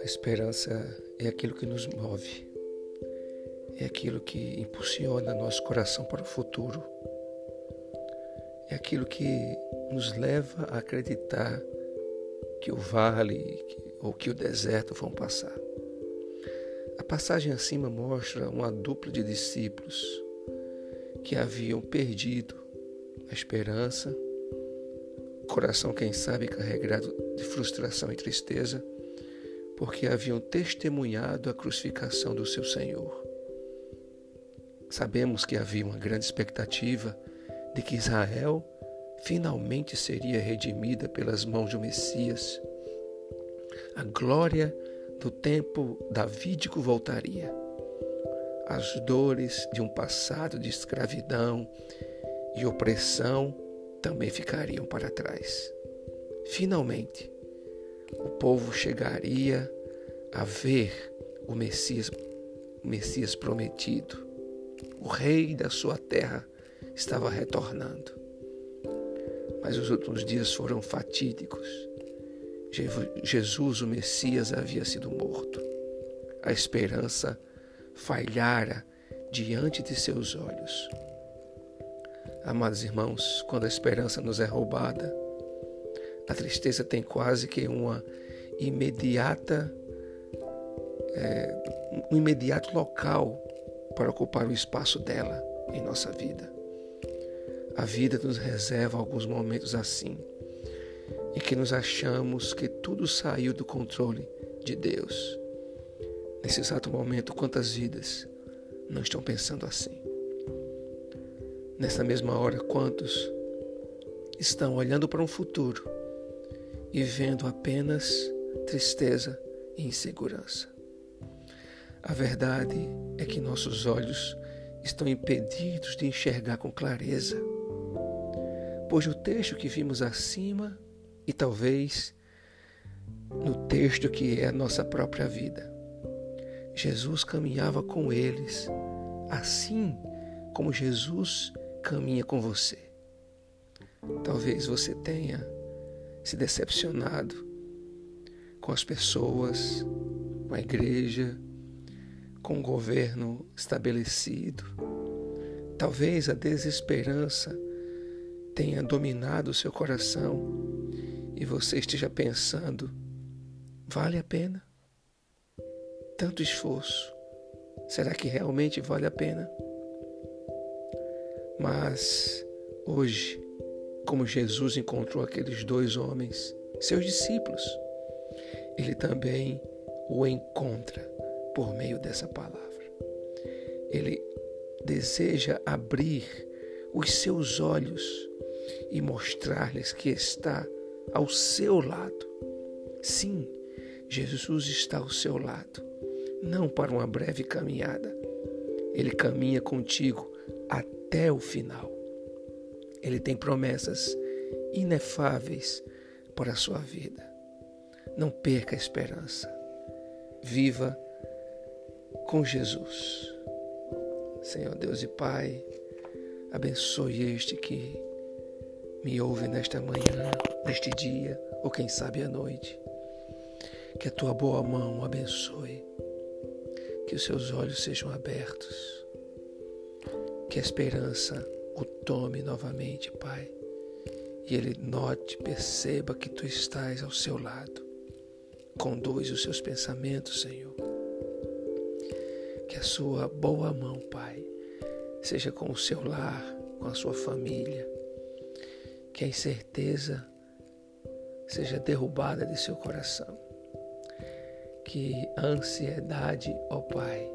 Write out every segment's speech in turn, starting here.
A esperança é aquilo que nos move, é aquilo que impulsiona nosso coração para o futuro, é aquilo que nos leva a acreditar que o vale ou que o deserto vão passar. A passagem acima mostra uma dupla de discípulos que haviam perdido a esperança, coração, quem sabe, carregado de frustração e tristeza porque haviam testemunhado a crucificação do seu Senhor. Sabemos que havia uma grande expectativa de que Israel finalmente seria redimida pelas mãos do Messias. A glória do tempo davídico voltaria. As dores de um passado de escravidão e opressão também ficariam para trás. Finalmente, o povo chegaria a ver o Messias, o Messias prometido. O rei da sua terra estava retornando. Mas os últimos dias foram fatídicos. Jesus, o Messias, havia sido morto. A esperança falhara diante de seus olhos. Amados irmãos, quando a esperança nos é roubada, a tristeza tem quase que uma imediata, é, um imediato local para ocupar o espaço dela em nossa vida. A vida nos reserva alguns momentos assim, em que nos achamos que tudo saiu do controle de Deus. Nesse exato momento, quantas vidas não estão pensando assim? Nessa mesma hora, quantos estão olhando para um futuro e vendo apenas tristeza e insegurança. A verdade é que nossos olhos estão impedidos de enxergar com clareza, pois no texto que vimos acima e talvez no texto que é a nossa própria vida, Jesus caminhava com eles, assim como Jesus caminha com você. Talvez você tenha se decepcionado com as pessoas, com a igreja, com o governo estabelecido. Talvez a desesperança tenha dominado o seu coração e você esteja pensando: vale a pena? Tanto esforço, será que realmente vale a pena? Mas hoje, como Jesus encontrou aqueles dois homens, seus discípulos, ele também o encontra por meio dessa palavra. Ele deseja abrir os seus olhos e mostrar-lhes que está ao seu lado. Sim, Jesus está ao seu lado, não para uma breve caminhada. Ele caminha contigo até o final. Ele tem promessas inefáveis para a sua vida. Não perca a esperança. Viva com Jesus. Senhor Deus e Pai, abençoe este que me ouve nesta manhã, neste dia, ou quem sabe à noite. Que a tua boa mão abençoe. Que os seus olhos sejam abertos. Que a esperança o tome novamente, Pai, e ele note, perceba que tu estás ao seu lado. Conduz os seus pensamentos, Senhor. Que a sua boa mão, Pai, seja com o seu lar, com a sua família. Que a incerteza seja derrubada de seu coração. Que a ansiedade, ó Pai,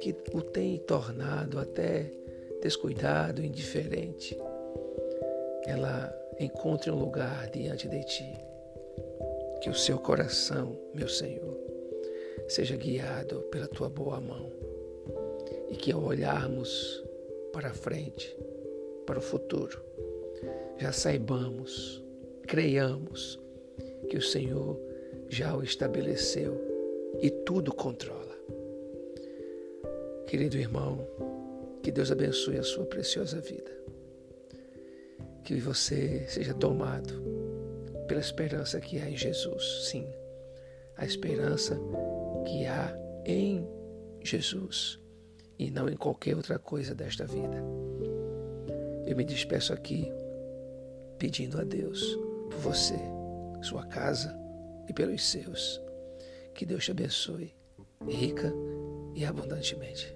que o tem tornado até descuidado, indiferente, ela encontre um lugar diante de ti. Que o seu coração, meu Senhor, seja guiado pela tua boa mão e que ao olharmos para frente, para o futuro, já saibamos, creiamos que o Senhor já o estabeleceu e tudo controla. Querido irmão, que Deus abençoe a sua preciosa vida. que você seja tomado pela esperança que há em Jesus. Sim, a esperança que há em Jesus e não em qualquer outra coisa desta vida. Eu me despeço aqui pedindo a Deus por você, sua casa e pelos seus. Que Deus te abençoe rica e abundantemente.